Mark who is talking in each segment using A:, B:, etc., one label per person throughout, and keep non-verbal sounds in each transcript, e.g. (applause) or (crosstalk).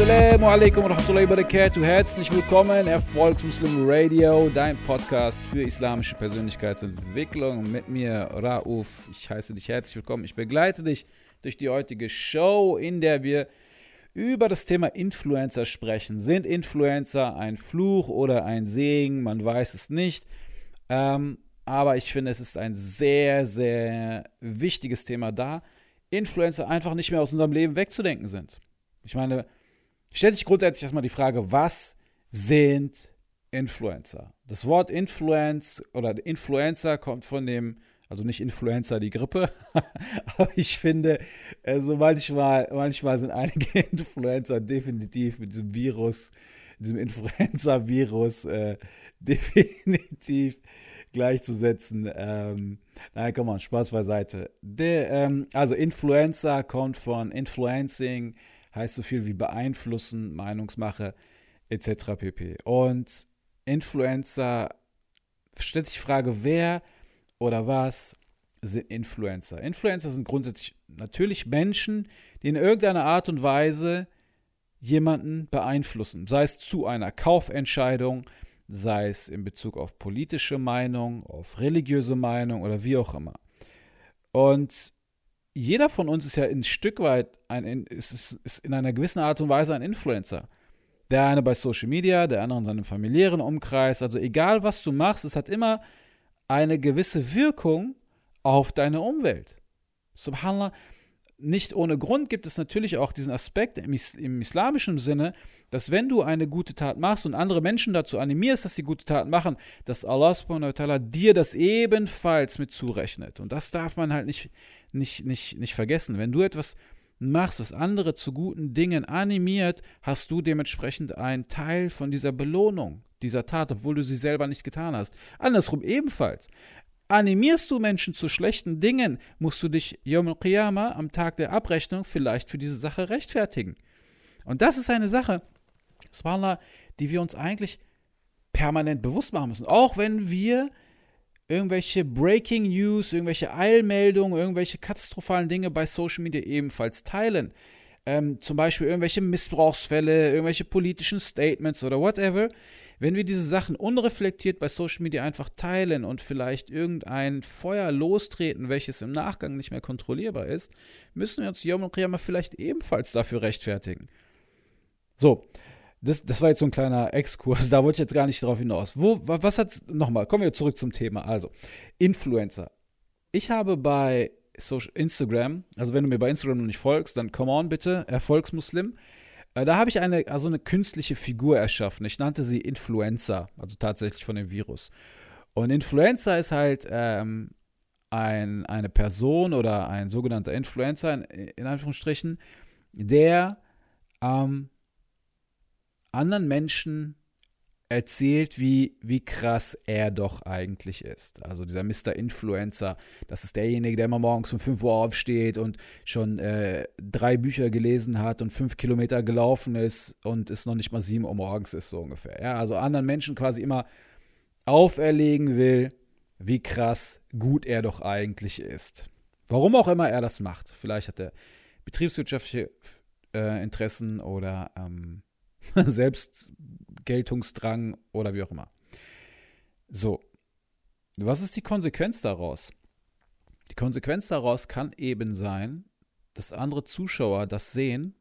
A: Assalamu alaikum wa rahmatullahi wa barakatuh. Herzlich willkommen, Erfolgsmuslim Radio, dein Podcast für islamische Persönlichkeitsentwicklung. Mit mir, Rauf. Ich heiße dich herzlich willkommen. Ich begleite dich durch die heutige Show, in der wir über das Thema Influencer sprechen. Sind Influencer ein Fluch oder ein Segen? Man weiß es nicht. Ähm, aber ich finde, es ist ein sehr, sehr wichtiges Thema da. Influencer einfach nicht mehr aus unserem Leben wegzudenken sind. Ich meine, stellt sich grundsätzlich erstmal die Frage, was sind Influencer? Das Wort Influence oder Influencer kommt von dem, also nicht Influencer, die Grippe, (laughs) aber ich finde, also manchmal, manchmal sind einige (laughs) Influencer definitiv mit diesem Virus, diesem Influenza-Virus äh, (laughs) definitiv gleichzusetzen. Ähm, nein, komm mal, Spaß beiseite. Der, ähm, also Influencer kommt von Influencing, heißt so viel wie beeinflussen, Meinungsmache etc. pp. Und Influencer stellt sich die Frage, wer oder was sind Influencer? Influencer sind grundsätzlich natürlich Menschen, die in irgendeiner Art und Weise jemanden beeinflussen, sei es zu einer Kaufentscheidung, sei es in Bezug auf politische Meinung, auf religiöse Meinung oder wie auch immer. Und jeder von uns ist ja ein Stück weit ein, ist, ist in einer gewissen Art und Weise ein Influencer. Der eine bei Social Media, der andere in seinem familiären Umkreis. Also egal, was du machst, es hat immer eine gewisse Wirkung auf deine Umwelt. Subhanallah, nicht ohne Grund gibt es natürlich auch diesen Aspekt im, Is im, islamischen Sinne, dass wenn du eine gute Tat machst und andere Menschen dazu animierst, dass sie gute Taten machen, dass Allah subhanahu wa dir das ebenfalls mit zurechnet. Und das darf man halt nicht, nicht, nicht, nicht vergessen. Wenn du etwas machst, was andere zu guten Dingen animiert, hast du dementsprechend einen Teil von dieser Belohnung, dieser Tat, obwohl du sie selber nicht getan hast. Andersrum ebenfalls. Animierst du Menschen zu schlechten Dingen, musst du dich Yom al-Qiyamah am Tag der Abrechnung vielleicht für diese Sache rechtfertigen. Und das ist eine Sache, Subhanallah, die wir uns eigentlich permanent bewusst machen müssen. Auch wenn wir irgendwelche Breaking News, irgendwelche Eilmeldungen, irgendwelche katastrophalen Dinge bei Social Media ebenfalls teilen. Ähm, zum Beispiel irgendwelche Missbrauchsfälle, irgendwelche politischen Statements oder whatever. Wenn wir diese Sachen unreflektiert bei Social Media einfach teilen und vielleicht irgendein Feuer lostreten, welches im Nachgang nicht mehr kontrollierbar ist, müssen wir uns Yom und vielleicht ebenfalls dafür rechtfertigen. So, das, das war jetzt so ein kleiner Exkurs, da wollte ich jetzt gar nicht drauf hinaus. Wo, was hat, nochmal, kommen wir zurück zum Thema. Also, Influencer. Ich habe bei Instagram, also wenn du mir bei Instagram noch nicht folgst, dann come on bitte, Erfolgsmuslim. Äh, da habe ich eine, also eine künstliche Figur erschaffen. Ich nannte sie Influencer, also tatsächlich von dem Virus. Und Influencer ist halt ähm, ein, eine Person oder ein sogenannter Influencer, in, in Anführungsstrichen, der ähm, anderen Menschen erzählt, wie, wie krass er doch eigentlich ist. Also dieser Mr. Influencer, das ist derjenige, der immer morgens um 5 Uhr aufsteht und schon äh, drei Bücher gelesen hat und fünf Kilometer gelaufen ist und es noch nicht mal 7 Uhr morgens ist, so ungefähr. Ja, also anderen Menschen quasi immer auferlegen will, wie krass gut er doch eigentlich ist. Warum auch immer er das macht. Vielleicht hat er betriebswirtschaftliche äh, Interessen oder ähm, (laughs) Selbstgeltungsdrang oder wie auch immer. So, was ist die Konsequenz daraus? Die Konsequenz daraus kann eben sein, dass andere Zuschauer das sehen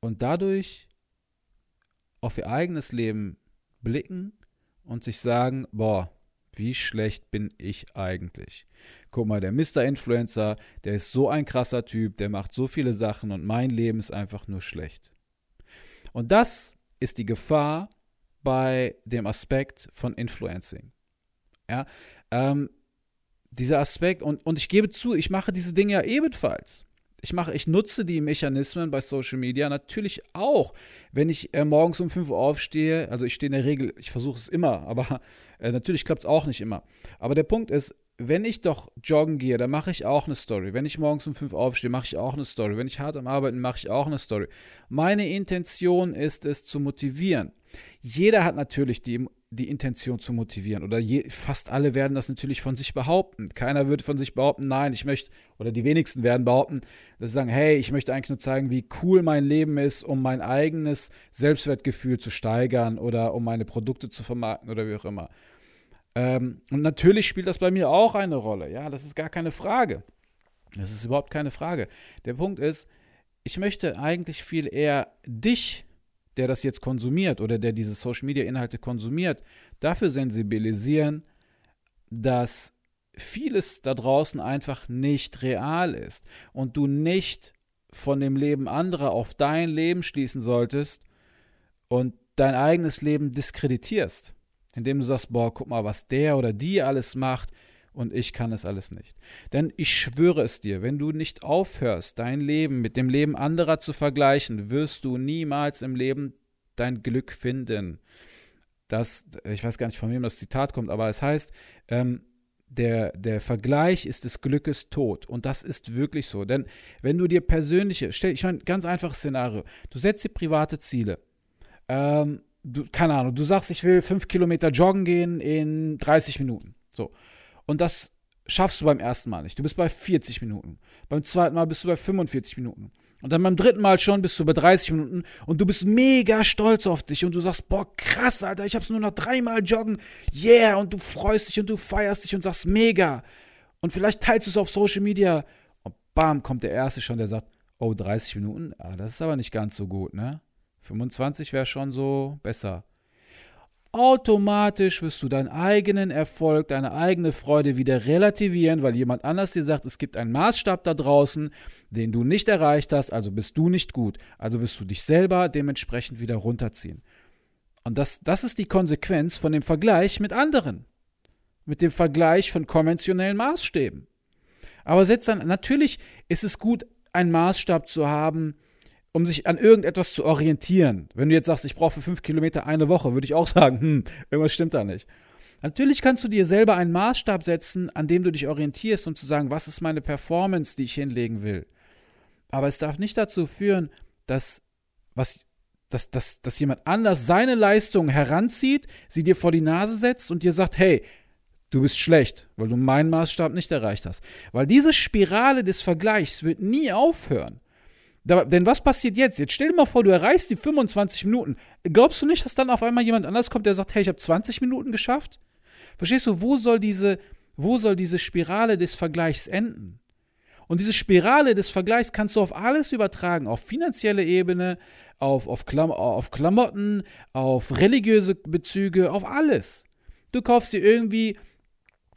A: und dadurch auf ihr eigenes Leben blicken und sich sagen, boah, wie schlecht bin ich eigentlich? Guck mal, der Mr. Influencer, der ist so ein krasser Typ, der macht so viele Sachen und mein Leben ist einfach nur schlecht. Und das ist die Gefahr bei dem Aspekt von Influencing. Ja, ähm, dieser Aspekt, und, und ich gebe zu, ich mache diese Dinge ja ebenfalls. Ich mache, ich nutze die Mechanismen bei Social Media natürlich auch, wenn ich äh, morgens um 5 Uhr aufstehe. Also ich stehe in der Regel, ich versuche es immer, aber äh, natürlich klappt es auch nicht immer. Aber der Punkt ist, wenn ich doch joggen gehe, dann mache ich auch eine Story. Wenn ich morgens um 5 Uhr aufstehe, mache ich auch eine Story. Wenn ich hart am Arbeiten, mache ich auch eine Story. Meine Intention ist es zu motivieren. Jeder hat natürlich die die Intention zu motivieren. Oder je, fast alle werden das natürlich von sich behaupten. Keiner wird von sich behaupten, nein, ich möchte, oder die wenigsten werden behaupten, dass sie sagen, hey, ich möchte eigentlich nur zeigen, wie cool mein Leben ist, um mein eigenes Selbstwertgefühl zu steigern oder um meine Produkte zu vermarkten oder wie auch immer. Ähm, und natürlich spielt das bei mir auch eine Rolle. Ja, das ist gar keine Frage. Das ist überhaupt keine Frage. Der Punkt ist, ich möchte eigentlich viel eher dich der das jetzt konsumiert oder der diese Social-Media-Inhalte konsumiert, dafür sensibilisieren, dass vieles da draußen einfach nicht real ist und du nicht von dem Leben anderer auf dein Leben schließen solltest und dein eigenes Leben diskreditierst, indem du sagst, boah, guck mal, was der oder die alles macht und ich kann es alles nicht. Denn ich schwöre es dir, wenn du nicht aufhörst, dein Leben mit dem Leben anderer zu vergleichen, wirst du niemals im Leben dein Glück finden. Das, ich weiß gar nicht, von wem das Zitat kommt, aber es heißt, ähm, der, der Vergleich ist des Glückes Tod. Und das ist wirklich so. Denn wenn du dir persönliche, stell, ich meine, ganz einfaches Szenario, du setzt dir private Ziele. Ähm, du, keine Ahnung, du sagst, ich will fünf Kilometer joggen gehen in 30 Minuten. So. Und das schaffst du beim ersten Mal nicht. Du bist bei 40 Minuten. Beim zweiten Mal bist du bei 45 Minuten. Und dann beim dritten Mal schon bist du bei 30 Minuten und du bist mega stolz auf dich und du sagst, boah, krass, Alter, ich hab's nur noch dreimal joggen. Yeah, und du freust dich und du feierst dich und sagst, mega. Und vielleicht teilst du es auf Social Media und bam, kommt der Erste schon, der sagt, oh, 30 Minuten? Ah, das ist aber nicht ganz so gut, ne? 25 wäre schon so besser automatisch wirst du deinen eigenen Erfolg, deine eigene Freude wieder relativieren, weil jemand anders dir sagt, es gibt einen Maßstab da draußen, den du nicht erreicht hast, also bist du nicht gut. Also wirst du dich selber dementsprechend wieder runterziehen. Und das, das ist die Konsequenz von dem Vergleich mit anderen. Mit dem Vergleich von konventionellen Maßstäben. Aber setzt dann, natürlich ist es gut, einen Maßstab zu haben, um sich an irgendetwas zu orientieren. Wenn du jetzt sagst, ich brauche für fünf Kilometer eine Woche, würde ich auch (laughs) sagen, hm, irgendwas stimmt da nicht. Natürlich kannst du dir selber einen Maßstab setzen, an dem du dich orientierst, um zu sagen, was ist meine Performance, die ich hinlegen will. Aber es darf nicht dazu führen, dass, was, dass, dass, dass jemand anders seine Leistung heranzieht, sie dir vor die Nase setzt und dir sagt, hey, du bist schlecht, weil du meinen Maßstab nicht erreicht hast. Weil diese Spirale des Vergleichs wird nie aufhören. Da, denn was passiert jetzt? Jetzt stell dir mal vor, du erreichst die 25 Minuten. Glaubst du nicht, dass dann auf einmal jemand anders kommt, der sagt, hey, ich habe 20 Minuten geschafft? Verstehst du, wo soll diese, wo soll diese Spirale des Vergleichs enden? Und diese Spirale des Vergleichs kannst du auf alles übertragen, auf finanzielle Ebene, auf, auf, Klam auf Klamotten, auf religiöse Bezüge, auf alles. Du kaufst dir irgendwie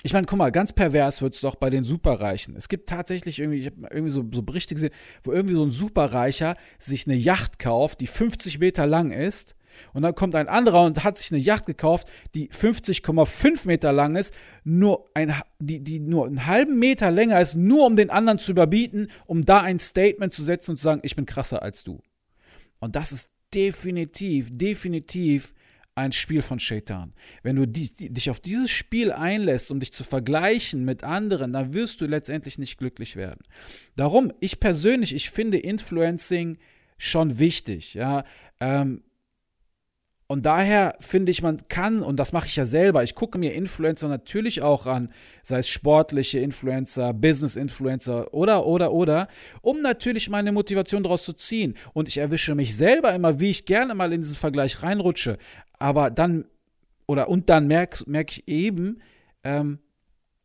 A: ich meine, guck mal, ganz pervers wird es doch bei den Superreichen. Es gibt tatsächlich irgendwie, ich habe irgendwie so, so Berichte gesehen, wo irgendwie so ein Superreicher sich eine Yacht kauft, die 50 Meter lang ist. Und dann kommt ein anderer und hat sich eine Yacht gekauft, die 50,5 Meter lang ist, nur ein, die, die nur einen halben Meter länger ist, nur um den anderen zu überbieten, um da ein Statement zu setzen und zu sagen, ich bin krasser als du. Und das ist definitiv, definitiv ein Spiel von Shaitan. Wenn du die, die, dich auf dieses Spiel einlässt, um dich zu vergleichen mit anderen, dann wirst du letztendlich nicht glücklich werden. Darum, ich persönlich, ich finde Influencing schon wichtig. Ja, ähm, und daher finde ich, man kann, und das mache ich ja selber, ich gucke mir Influencer natürlich auch an, sei es sportliche Influencer, Business-Influencer oder, oder, oder, um natürlich meine Motivation daraus zu ziehen. Und ich erwische mich selber immer, wie ich gerne mal in diesen Vergleich reinrutsche. Aber dann, oder und dann merke merk ich eben, ähm,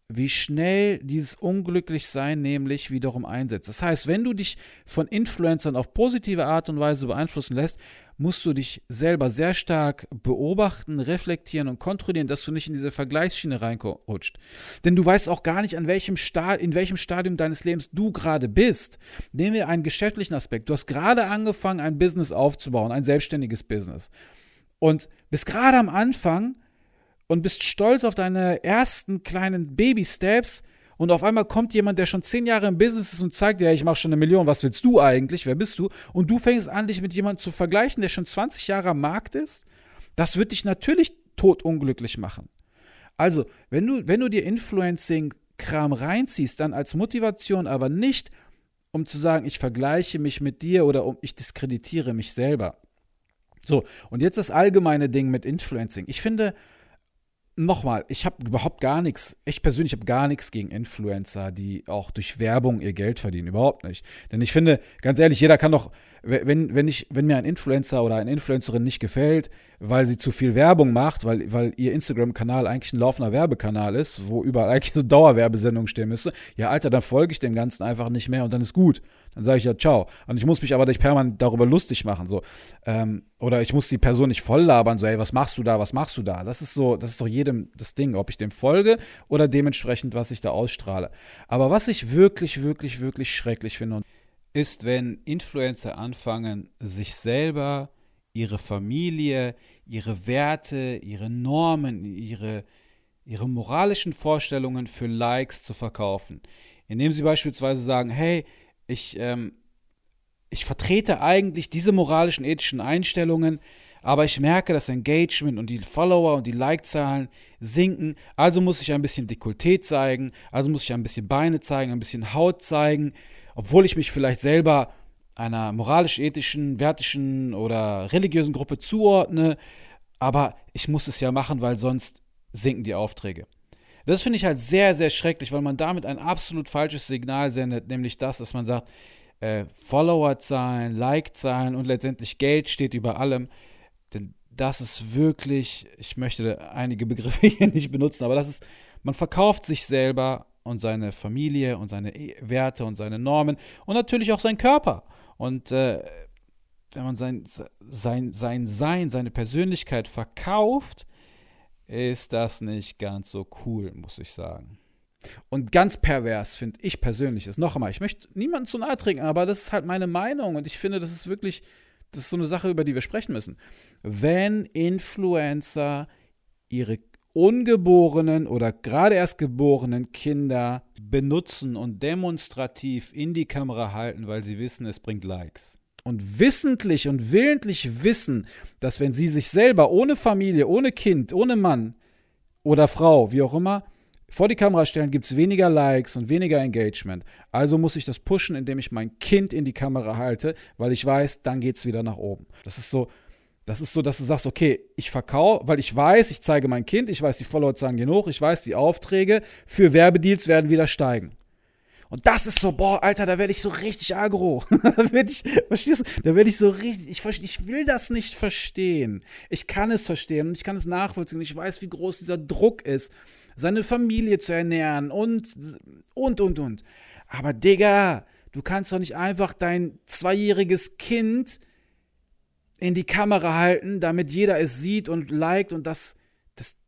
A: wie schnell dieses Unglücklichsein nämlich wiederum einsetzt. Das heißt, wenn du dich von Influencern auf positive Art und Weise beeinflussen lässt, musst du dich selber sehr stark beobachten, reflektieren und kontrollieren, dass du nicht in diese Vergleichsschiene reinrutscht. Denn du weißt auch gar nicht, an welchem in welchem Stadium deines Lebens du gerade bist. Nehmen wir einen geschäftlichen Aspekt. Du hast gerade angefangen, ein Business aufzubauen, ein selbstständiges Business. Und bist gerade am Anfang und bist stolz auf deine ersten kleinen Baby-Steps und auf einmal kommt jemand, der schon zehn Jahre im Business ist und zeigt dir, ich mache schon eine Million, was willst du eigentlich, wer bist du? Und du fängst an, dich mit jemandem zu vergleichen, der schon 20 Jahre am Markt ist, das wird dich natürlich totunglücklich machen. Also, wenn du, wenn du dir Influencing-Kram reinziehst, dann als Motivation, aber nicht, um zu sagen, ich vergleiche mich mit dir oder um ich diskreditiere mich selber. So, und jetzt das allgemeine Ding mit Influencing. Ich finde, nochmal, ich habe überhaupt gar nichts, ich persönlich habe gar nichts gegen Influencer, die auch durch Werbung ihr Geld verdienen. Überhaupt nicht. Denn ich finde, ganz ehrlich, jeder kann doch, wenn, wenn, ich, wenn mir ein Influencer oder eine Influencerin nicht gefällt, weil sie zu viel Werbung macht, weil, weil ihr Instagram-Kanal eigentlich ein laufender Werbekanal ist, wo überall eigentlich so Dauerwerbesendungen stehen müsste, ja, Alter, dann folge ich dem Ganzen einfach nicht mehr und dann ist gut. Dann sage ich ja, ciao. Und ich muss mich aber nicht permanent darüber lustig machen. So. Ähm, oder ich muss die Person nicht voll labern, so, ey, was machst du da, was machst du da? Das ist so, das ist doch jedem das Ding, ob ich dem folge oder dementsprechend, was ich da ausstrahle. Aber was ich wirklich, wirklich, wirklich schrecklich finde, ist, wenn Influencer anfangen, sich selber, ihre Familie, ihre Werte, ihre Normen, ihre, ihre moralischen Vorstellungen für Likes zu verkaufen. Indem sie beispielsweise sagen, hey, ich, ähm, ich vertrete eigentlich diese moralischen, ethischen Einstellungen, aber ich merke, das Engagement und die Follower und die Like-Zahlen sinken, also muss ich ein bisschen Dekolleté zeigen, also muss ich ein bisschen Beine zeigen, ein bisschen Haut zeigen, obwohl ich mich vielleicht selber einer moralisch-ethischen, wertischen oder religiösen Gruppe zuordne, aber ich muss es ja machen, weil sonst sinken die Aufträge. Das finde ich halt sehr, sehr schrecklich, weil man damit ein absolut falsches Signal sendet, nämlich das, dass man sagt, äh, Followerzahlen, Like-Zahlen und letztendlich Geld steht über allem. Denn das ist wirklich, ich möchte einige Begriffe (laughs) hier nicht benutzen, aber das ist, man verkauft sich selber und seine Familie und seine e, Werte und seine Normen und natürlich auch seinen Körper. Und äh, wenn man sein, sein, sein Sein, seine Persönlichkeit verkauft, ist das nicht ganz so cool, muss ich sagen. Und ganz pervers finde ich persönlich ist. Noch einmal, ich möchte niemanden zu nahe trinken, aber das ist halt meine Meinung und ich finde, das ist wirklich, das ist so eine Sache, über die wir sprechen müssen. Wenn Influencer ihre ungeborenen oder gerade erst geborenen Kinder benutzen und demonstrativ in die Kamera halten, weil sie wissen, es bringt Likes und wissentlich und willentlich wissen, dass wenn sie sich selber ohne Familie, ohne Kind, ohne Mann oder Frau, wie auch immer, vor die Kamera stellen, gibt es weniger Likes und weniger Engagement. Also muss ich das pushen, indem ich mein Kind in die Kamera halte, weil ich weiß, dann geht es wieder nach oben. Das ist so, das ist so, dass du sagst, okay, ich verkaufe, weil ich weiß, ich zeige mein Kind, ich weiß, die Followerzahlen gehen hoch, ich weiß, die Aufträge für Werbedeals werden wieder steigen. Und das ist so, boah, Alter, da werde ich so richtig agro. (laughs) da werde ich, verstehst du? Da werde ich so richtig, ich, ich will das nicht verstehen. Ich kann es verstehen und ich kann es nachvollziehen. Ich weiß, wie groß dieser Druck ist, seine Familie zu ernähren und, und, und, und. Aber Digga, du kannst doch nicht einfach dein zweijähriges Kind in die Kamera halten, damit jeder es sieht und liked und das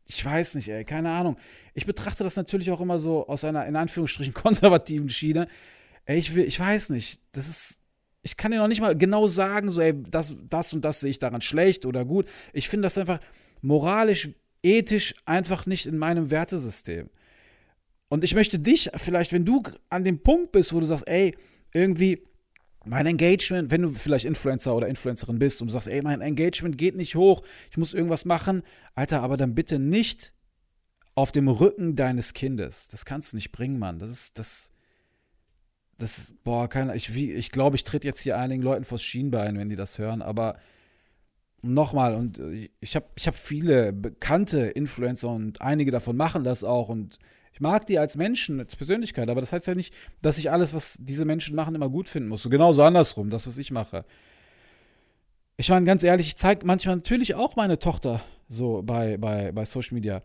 A: ich weiß nicht, ey, keine Ahnung. Ich betrachte das natürlich auch immer so aus einer in Anführungsstrichen (laughs) konservativen Schiene. Ey, ich will, ich weiß nicht, das ist, ich kann dir noch nicht mal genau sagen, so, ey, das, das und das sehe ich daran schlecht oder gut. Ich finde das einfach moralisch, ethisch einfach nicht in meinem Wertesystem. Und ich möchte dich vielleicht, wenn du an dem Punkt bist, wo du sagst, ey, irgendwie, mein Engagement, wenn du vielleicht Influencer oder Influencerin bist und du sagst, ey, mein Engagement geht nicht hoch, ich muss irgendwas machen, Alter, aber dann bitte nicht auf dem Rücken deines Kindes. Das kannst du nicht bringen, Mann. Das ist, das, das, boah, keine, ich, wie, ich glaube, ich tritt jetzt hier einigen Leuten vors Schienbein, wenn die das hören, aber nochmal, und ich habe ich hab viele bekannte Influencer und einige davon machen das auch und ich mag die als Menschen, als Persönlichkeit, aber das heißt ja nicht, dass ich alles, was diese Menschen machen, immer gut finden muss. So genauso andersrum, das, was ich mache. Ich meine, ganz ehrlich, ich zeige manchmal natürlich auch meine Tochter so bei, bei, bei Social Media,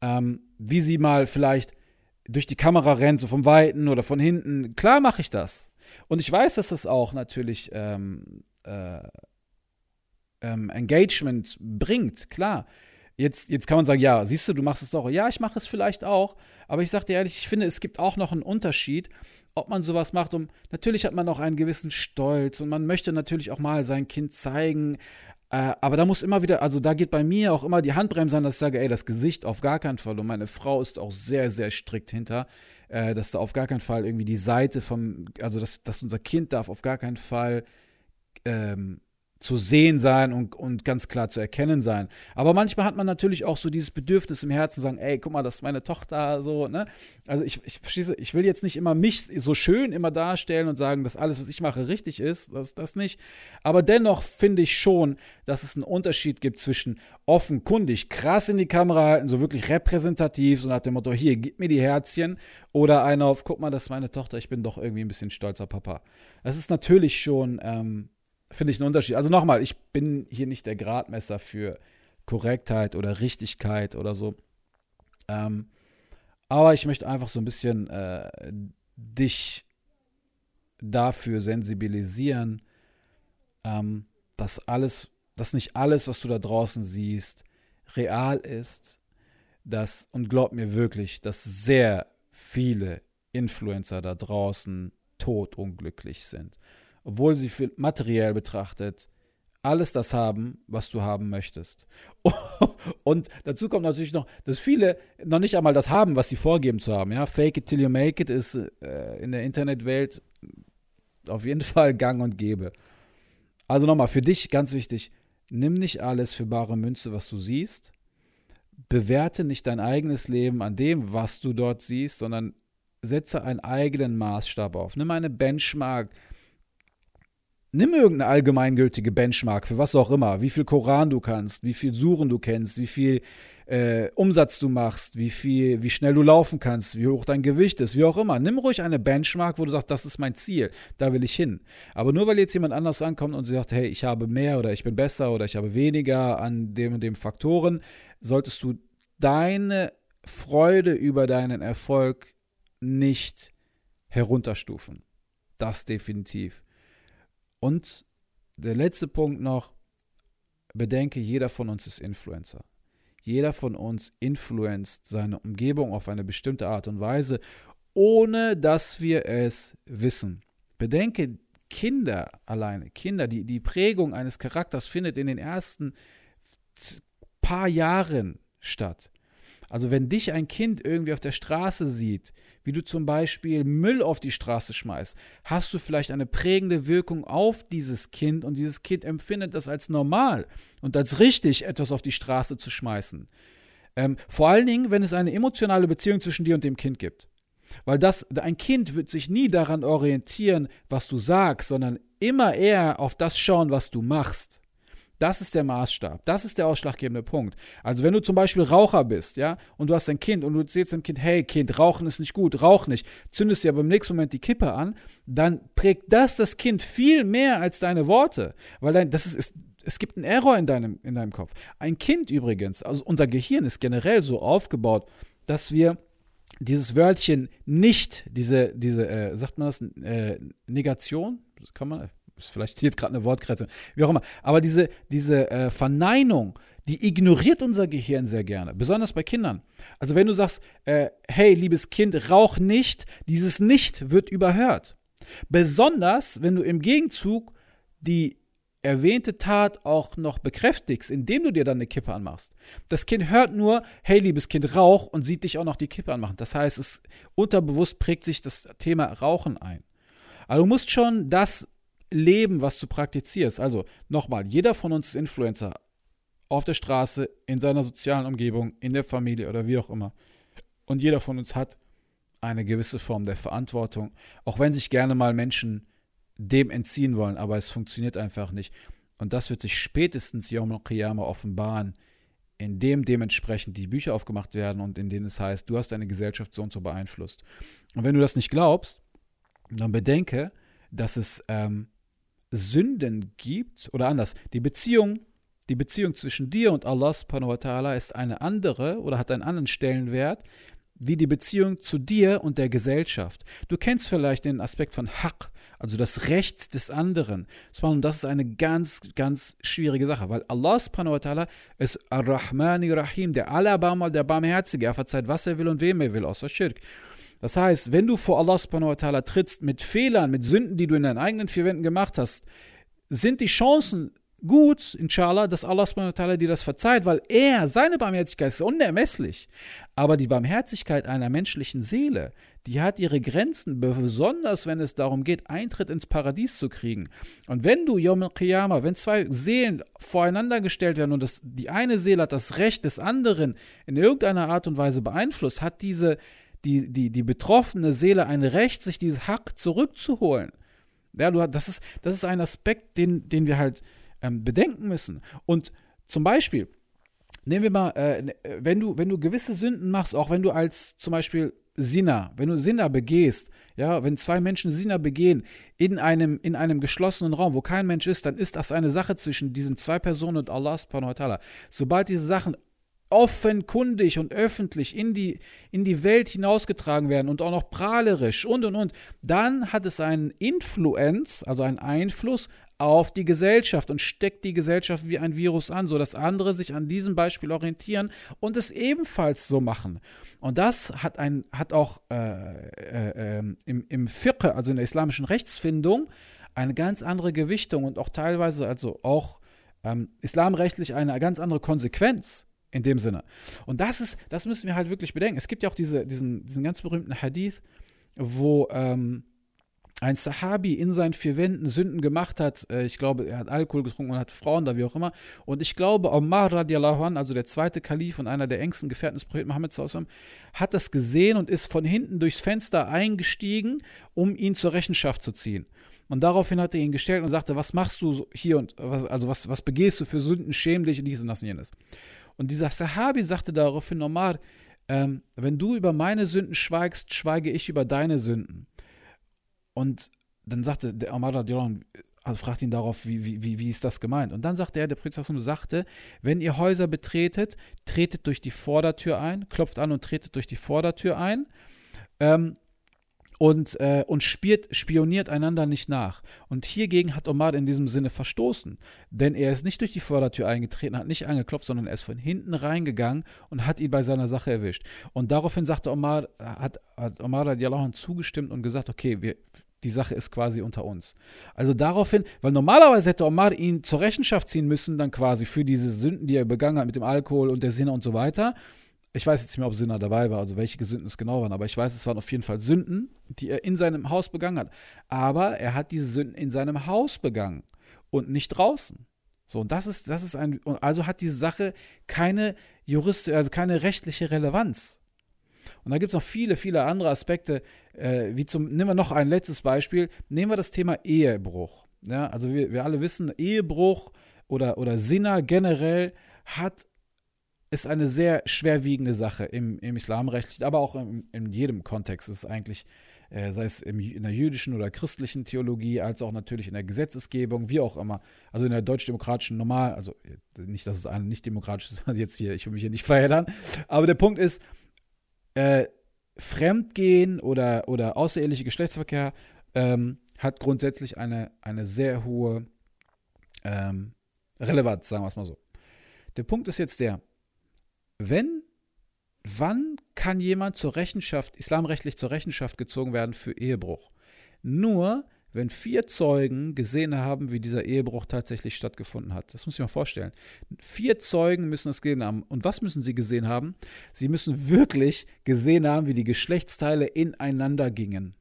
A: ähm, wie sie mal vielleicht durch die Kamera rennt, so vom Weiten oder von hinten. Klar mache ich das. Und ich weiß, dass das auch natürlich ähm, äh, ähm, Engagement bringt, klar. Jetzt, jetzt kann man sagen, ja, siehst du, du machst es doch. Ja, ich mache es vielleicht auch. Aber ich sage dir ehrlich, ich finde, es gibt auch noch einen Unterschied, ob man sowas macht. Um, natürlich hat man noch einen gewissen Stolz und man möchte natürlich auch mal sein Kind zeigen. Äh, aber da muss immer wieder, also da geht bei mir auch immer die Handbremse an, dass ich sage, ey, das Gesicht auf gar keinen Fall. Und meine Frau ist auch sehr, sehr strikt hinter, äh, dass da auf gar keinen Fall irgendwie die Seite vom, also dass, dass unser Kind darf auf gar keinen Fall ähm, zu sehen sein und, und ganz klar zu erkennen sein. Aber manchmal hat man natürlich auch so dieses Bedürfnis im Herzen sagen, ey, guck mal, das ist meine Tochter, so, ne? Also ich, ich verstehe, ich will jetzt nicht immer mich so schön immer darstellen und sagen, dass alles, was ich mache, richtig ist, das, das nicht. Aber dennoch finde ich schon, dass es einen Unterschied gibt zwischen offenkundig krass in die Kamera halten, so wirklich repräsentativ, so nach dem Motto, hier, gib mir die Herzchen, oder einer auf, guck mal, das ist meine Tochter, ich bin doch irgendwie ein bisschen stolzer Papa. Das ist natürlich schon, ähm, finde ich einen Unterschied. Also nochmal, ich bin hier nicht der Gradmesser für Korrektheit oder Richtigkeit oder so. Ähm, aber ich möchte einfach so ein bisschen äh, dich dafür sensibilisieren, ähm, dass alles, dass nicht alles, was du da draußen siehst, real ist. Dass, und glaub mir wirklich, dass sehr viele Influencer da draußen todunglücklich sind obwohl sie für materiell betrachtet alles das haben, was du haben möchtest. (laughs) Und dazu kommt natürlich noch, dass viele noch nicht einmal das haben, was sie vorgeben zu haben. Ja, Fake it till you make it ist äh, in der Internetwelt auf jeden (laughs) Fall gang und gäbe. Also nochmal, für dich ganz wichtig, nimm nicht alles für bare Münze, was du siehst. Bewerte nicht dein eigenes Leben an dem, was du dort siehst, sondern setze einen eigenen Maßstab auf. Nimm eine Benchmark, nimm irgendeine allgemeingültige Benchmark für was auch immer, wie viel Koran du kannst, wie viel Suchen du kennst, wie viel äh, Umsatz du machst, wie viel, wie schnell du laufen kannst, wie hoch dein Gewicht ist, wie auch immer. Nimm ruhig eine Benchmark, wo du sagst, das ist mein Ziel, da will ich hin. Aber nur weil jetzt jemand anders ankommt und sagt, hey, ich habe mehr oder ich bin besser oder ich habe weniger an dem und dem Faktoren, solltest du deine Freude über deinen Erfolg nicht herunterstufen. Das definitiv. Und der letzte Punkt noch, bedenke, jeder von uns ist Influencer. Jeder von uns influenzt seine Umgebung auf eine bestimmte Art und Weise, ohne dass wir es wissen. Bedenke, Kinder alleine, Kinder, die, die Prägung eines Charakters findet in den ersten paar Jahren statt. Also wenn dich ein Kind irgendwie auf der Straße sieht, wie du zum Beispiel Müll auf die Straße schmeißt, hast du vielleicht eine prägende Wirkung auf dieses Kind und dieses Kind empfindet das als normal und als richtig, etwas auf die Straße zu schmeißen. Ähm, vor allen Dingen, wenn es eine emotionale Beziehung zwischen dir und dem Kind gibt. Weil das, ein Kind wird sich nie daran orientieren, was du sagst, sondern immer eher auf das schauen, was du machst. Das ist der Maßstab. Das ist der ausschlaggebende Punkt. Also wenn du zum Beispiel Raucher bist, ja, und du hast ein Kind und du erzählst dem Kind, hey Kind, Rauchen ist nicht gut, rauch nicht, zündest dir aber im nächsten Moment die Kippe an, dann prägt das das Kind viel mehr als deine Worte. Weil dein, das ist, ist es gibt einen Error in deinem, in deinem Kopf. Ein Kind übrigens, also unser Gehirn ist generell so aufgebaut, dass wir dieses Wörtchen nicht, diese, diese, äh, sagt man das, äh, Negation, kann man, ist vielleicht jetzt gerade eine Wortkreise, wie auch immer. Aber diese, diese äh, Verneinung, die ignoriert unser Gehirn sehr gerne, besonders bei Kindern. Also wenn du sagst, äh, hey, liebes Kind, rauch nicht, dieses Nicht wird überhört. Besonders, wenn du im Gegenzug die erwähnte Tat auch noch bekräftigst, indem du dir dann eine Kippe anmachst. Das Kind hört nur, hey, liebes Kind, rauch und sieht dich auch noch die Kippe anmachen. Das heißt, es unterbewusst prägt sich das Thema Rauchen ein. Also du musst schon das leben, was du praktizierst. Also nochmal, jeder von uns ist Influencer. Auf der Straße, in seiner sozialen Umgebung, in der Familie oder wie auch immer. Und jeder von uns hat eine gewisse Form der Verantwortung, auch wenn sich gerne mal Menschen dem entziehen wollen, aber es funktioniert einfach nicht. Und das wird sich spätestens Yom al-Qiyamah offenbaren, indem dementsprechend die Bücher aufgemacht werden und in denen es heißt, du hast deine Gesellschaft so und so beeinflusst. Und wenn du das nicht glaubst, dann bedenke, dass es ähm, Sünden gibt, oder anders, die Beziehung, die Beziehung zwischen dir und Allah subhanahu wa ta'ala ist eine andere oder hat einen anderen Stellenwert, wie die Beziehung zu dir und der Gesellschaft. Du kennst vielleicht den Aspekt von Haq, also das Recht des anderen. Und das ist eine ganz, ganz schwierige Sache, weil Allah subhanahu wa ta'ala ist Ar-Rahmani Rahim, der Allerbarmer, der Barmherzige. Er verzeiht, was er will und wem er will, außer Schirk. Das heißt, wenn du vor Allah subhanahu wa ta'ala trittst mit Fehlern, mit Sünden, die du in deinen eigenen vier Wänden gemacht hast, sind die Chancen gut, inshallah, dass Allah dir das verzeiht, weil er, seine Barmherzigkeit ist unermesslich. Aber die Barmherzigkeit einer menschlichen Seele, die hat ihre Grenzen, besonders wenn es darum geht, Eintritt ins Paradies zu kriegen. Und wenn du Yom Qiyamah, wenn zwei Seelen voreinander gestellt werden und das, die eine Seele hat das Recht des anderen in irgendeiner Art und Weise beeinflusst, hat diese, die, die, die betroffene Seele ein Recht, sich dieses Hack zurückzuholen. Ja, du, das, ist, das ist ein Aspekt, den, den wir halt ähm, bedenken müssen. Und zum Beispiel, nehmen wir mal, äh, wenn, du, wenn du gewisse Sünden machst, auch wenn du als zum Beispiel Sinner, wenn du Sinner begehst, ja, wenn zwei Menschen Sinner begehen in einem, in einem geschlossenen Raum, wo kein Mensch ist, dann ist das eine Sache zwischen diesen zwei Personen und Allah subhanahu wa ta'ala. Sobald diese Sachen offenkundig und öffentlich in die, in die Welt hinausgetragen werden und auch noch prahlerisch und und und, dann hat es einen Influenz, also einen Einfluss auf die Gesellschaft und steckt die Gesellschaft wie ein Virus an, sodass andere sich an diesem Beispiel orientieren und es ebenfalls so machen. Und das hat, ein, hat auch äh, äh, ähm, im, im Fiqh, also in der islamischen Rechtsfindung, eine ganz andere Gewichtung und auch teilweise, also auch ähm, islamrechtlich eine ganz andere Konsequenz in dem Sinne. Und das ist, das müssen wir halt wirklich bedenken. Es gibt ja auch diese, diesen, diesen ganz berühmten Hadith, wo ähm, ein Sahabi in seinen vier Wänden Sünden gemacht hat. Äh, ich glaube, er hat Alkohol getrunken und hat Frauen da, wie auch immer. Und ich glaube, Omar radiallahu an, also der zweite Kalif und einer der engsten Gefährten des Propheten Mohammed, hat das gesehen und ist von hinten durchs Fenster eingestiegen, um ihn zur Rechenschaft zu ziehen. Und daraufhin hat er ihn gestellt und sagte, was machst du hier und was, also was, was begehst du für Sünden, schäm dich, dies und das und jenes. Und dieser Sahabi sagte daraufhin, Omar, ähm, wenn du über meine Sünden schweigst, schweige ich über deine Sünden. Und dann sagte der Omar also fragt ihn darauf, wie, wie, wie ist das gemeint? Und dann sagte er, der Prophet sagte, wenn ihr Häuser betretet, tretet durch die Vordertür ein, klopft an und tretet durch die Vordertür ein. Ähm, und, äh, und spiert, spioniert einander nicht nach. Und hiergegen hat Omar in diesem Sinne verstoßen, denn er ist nicht durch die Vordertür eingetreten, hat nicht angeklopft, sondern er ist von hinten reingegangen und hat ihn bei seiner Sache erwischt. Und daraufhin sagte Omar, hat, hat Omar radiallahu zugestimmt und gesagt, okay, wir, die Sache ist quasi unter uns. Also daraufhin, weil normalerweise hätte Omar ihn zur Rechenschaft ziehen müssen, dann quasi für diese Sünden, die er begangen hat mit dem Alkohol und der Sinne und so weiter ich weiß jetzt nicht mehr, ob Sinner dabei war, also welche Sünden es genau waren, aber ich weiß, es waren auf jeden Fall Sünden, die er in seinem Haus begangen hat. Aber er hat diese Sünden in seinem Haus begangen und nicht draußen. So, und das ist, das ist ein, also hat diese Sache keine juristische, also keine rechtliche Relevanz. Und da gibt es noch viele, viele andere Aspekte, äh, wie zum, nehmen wir noch ein letztes Beispiel, nehmen wir das Thema Ehebruch. Ja, also wir, wir alle wissen, Ehebruch oder, oder Sinner generell hat ist eine sehr schwerwiegende Sache im, im Islamrecht, aber auch im, in jedem Kontext. Ist eigentlich, äh, sei es im, in der jüdischen oder christlichen Theologie, als auch natürlich in der Gesetzesgebung, wie auch immer. Also in der deutsch-demokratischen normal, also äh, nicht, dass es eine nicht demokratisch ist, (laughs) jetzt hier, ich will mich hier nicht verheddern. Aber der Punkt ist, äh, Fremdgehen oder, oder außereheliche Geschlechtsverkehr ähm, hat grundsätzlich eine, eine sehr hohe ähm, Relevanz, sagen wir es mal so. Der Punkt ist jetzt der, wenn, wann kann jemand zur Rechenschaft, islamrechtlich zur Rechenschaft gezogen werden für Ehebruch? Nur, wenn vier Zeugen gesehen haben, wie dieser Ehebruch tatsächlich stattgefunden hat. Das muss ich mir vorstellen. Vier Zeugen müssen das gesehen haben. Und was müssen sie gesehen haben? Sie müssen wirklich gesehen haben, wie die Geschlechtsteile ineinander gingen.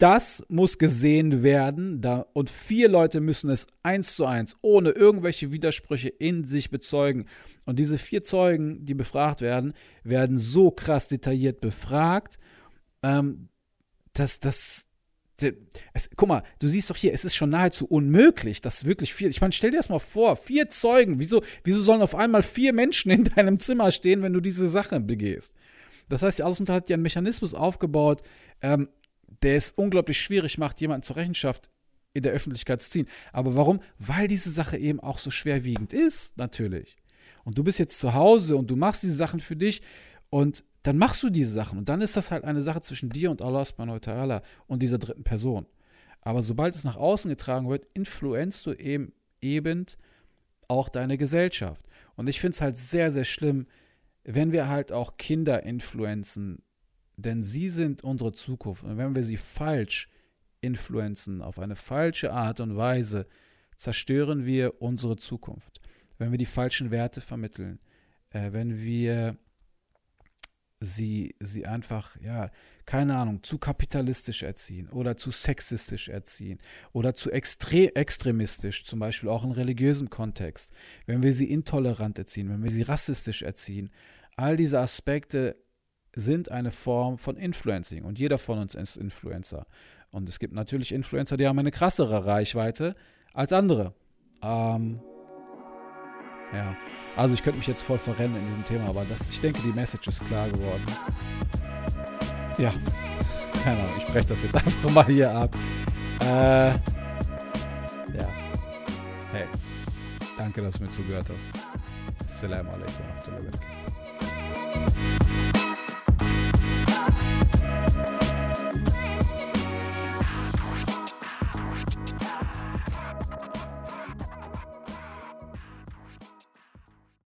A: Das muss gesehen werden da, und vier Leute müssen es eins zu eins, ohne irgendwelche Widersprüche in sich bezeugen. Und diese vier Zeugen, die befragt werden, werden so krass detailliert befragt, ähm, dass das. Es, guck mal, du siehst doch hier, es ist schon nahezu unmöglich, dass wirklich vier. Ich meine, stell dir das mal vor, vier Zeugen. Wieso, wieso sollen auf einmal vier Menschen in (laughs) deinem Zimmer stehen, wenn du diese Sache begehst? Das heißt, die Außenminister hat ja einen Mechanismus aufgebaut, ähm, der es unglaublich schwierig macht, jemanden zur Rechenschaft in der Öffentlichkeit zu ziehen. Aber warum? Weil diese Sache eben auch so schwerwiegend ist, natürlich. Und du bist jetzt zu Hause und du machst diese Sachen für dich und dann machst du diese Sachen. Und dann ist das halt eine Sache zwischen dir und Allah subhanahu und dieser dritten Person. Aber sobald es nach außen getragen wird, influenzt du eben, eben auch deine Gesellschaft. Und ich finde es halt sehr, sehr schlimm, wenn wir halt auch Kinder influenzen denn sie sind unsere Zukunft. Und wenn wir sie falsch influenzen, auf eine falsche Art und Weise zerstören wir unsere Zukunft. Wenn wir die falschen Werte vermitteln, äh, wenn wir sie, sie einfach, ja, keine Ahnung, zu kapitalistisch erziehen oder zu sexistisch erziehen oder zu extre extremistisch, zum Beispiel auch in religiösem Kontext, wenn wir sie intolerant erziehen, wenn wir sie rassistisch erziehen. All diese Aspekte sind eine Form von Influencing und jeder von uns ist Influencer. Und es gibt natürlich Influencer, die haben eine krassere Reichweite als andere. Ähm, ja, also ich könnte mich jetzt voll verrennen in diesem Thema, aber das, ich denke, die Message ist klar geworden. Ja, keine Ahnung, ich breche das jetzt (laughs) einfach mal hier ab. Äh, ja, hey, danke, dass du mir zugehört hast. Assalamu alaikum wa rahmatullahi wa barakatuh. Bye.